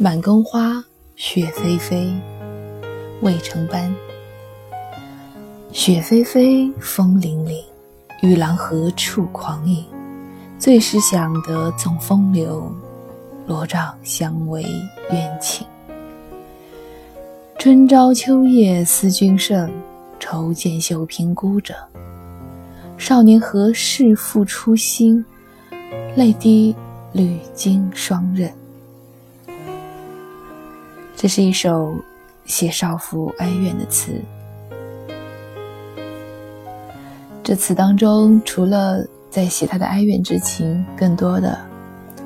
满宫花，雪霏霏，渭城斑。雪霏霏，风凛凛，玉郎何处狂饮？最是想得纵风流，罗帐相为冤情。春朝秋夜思君胜，愁见绣屏孤者。少年何事复初心？泪滴屡经霜刃。这是一首写少妇哀怨的词。这词当中，除了在写他的哀怨之情，更多的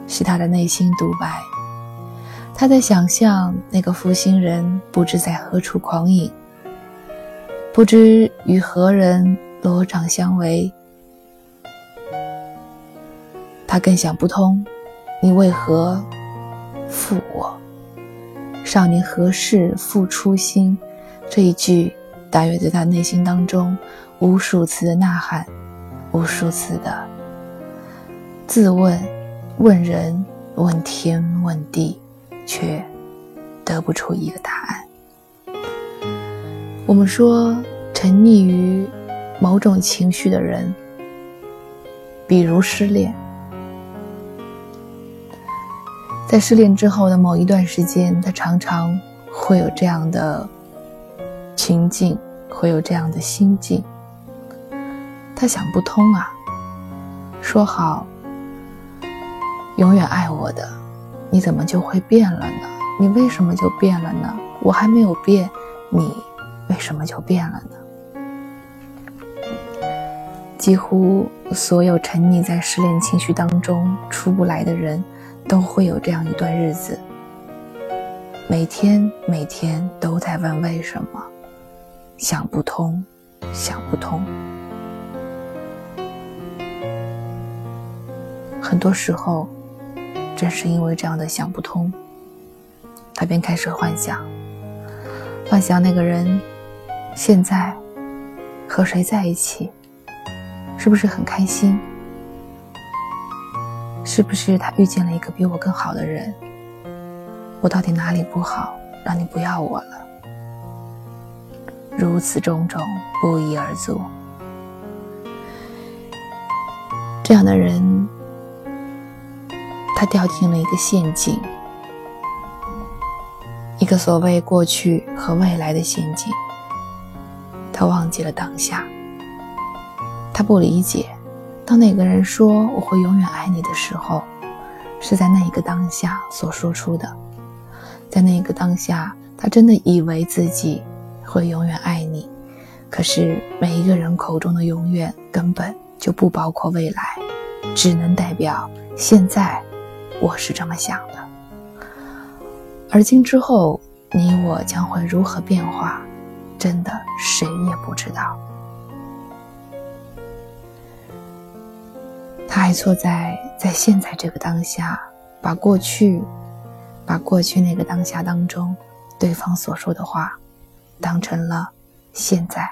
是他的内心独白。他在想象那个负心人不知在何处狂饮，不知与何人罗帐相偎。他更想不通，你为何负我？少年何事复初心？这一句大约在他内心当中无数次的呐喊，无数次的自问，问人，问天，问地，却得不出一个答案。我们说，沉溺于某种情绪的人，比如失恋。在失恋之后的某一段时间，他常常会有这样的情境，会有这样的心境。他想不通啊，说好永远爱我的，你怎么就会变了呢？你为什么就变了呢？我还没有变，你为什么就变了呢？几乎所有沉溺在失恋情绪当中出不来的人。都会有这样一段日子，每天每天都在问为什么，想不通，想不通。很多时候，正是因为这样的想不通，他便开始幻想，幻想那个人现在和谁在一起，是不是很开心？是不是他遇见了一个比我更好的人？我到底哪里不好，让你不要我了？如此种种不一而足。这样的人，他掉进了一个陷阱，一个所谓过去和未来的陷阱。他忘记了当下，他不理解。当那个人说“我会永远爱你”的时候，是在那一个当下所说出的。在那一个当下，他真的以为自己会永远爱你。可是每一个人口中的“永远”根本就不包括未来，只能代表现在。我是这么想的。而今之后，你我将会如何变化，真的谁也不知道。还错在在现在这个当下，把过去，把过去那个当下当中，对方所说的话，当成了现在，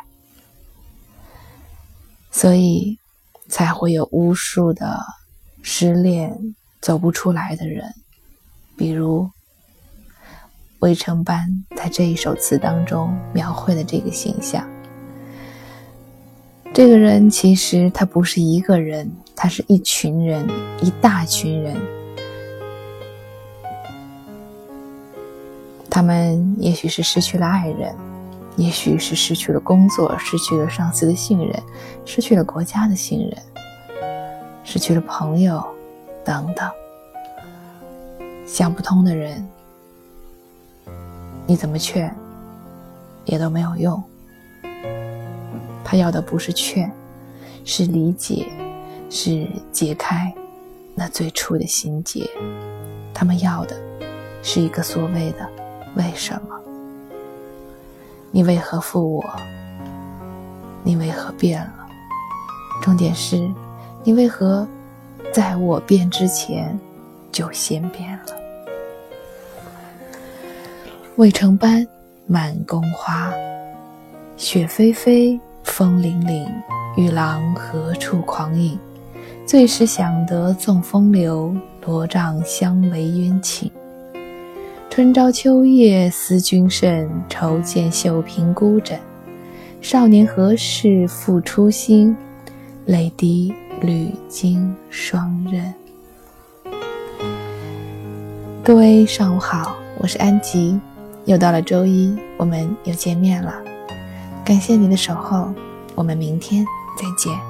所以才会有无数的失恋走不出来的人，比如魏成班在这一首词当中描绘的这个形象。这个人其实他不是一个人，他是一群人，一大群人。他们也许是失去了爱人，也许是失去了工作，失去了上司的信任，失去了国家的信任，失去了朋友，等等。想不通的人，你怎么劝，也都没有用。他要的不是劝，是理解，是解开那最初的心结。他们要的是一个所谓的“为什么”？你为何负我？你为何变了？重点是，你为何在我变之前就先变了？渭城斑，满宫花，雪霏霏。风凛凛，玉郎何处狂饮？醉时想得纵风流，罗帐相为冤情。春朝秋夜思君甚，愁见绣屏孤枕。少年何事复初心，泪滴屡经霜刃。各位上午好，我是安吉，又到了周一，我们又见面了。感谢你的守候，我们明天再见。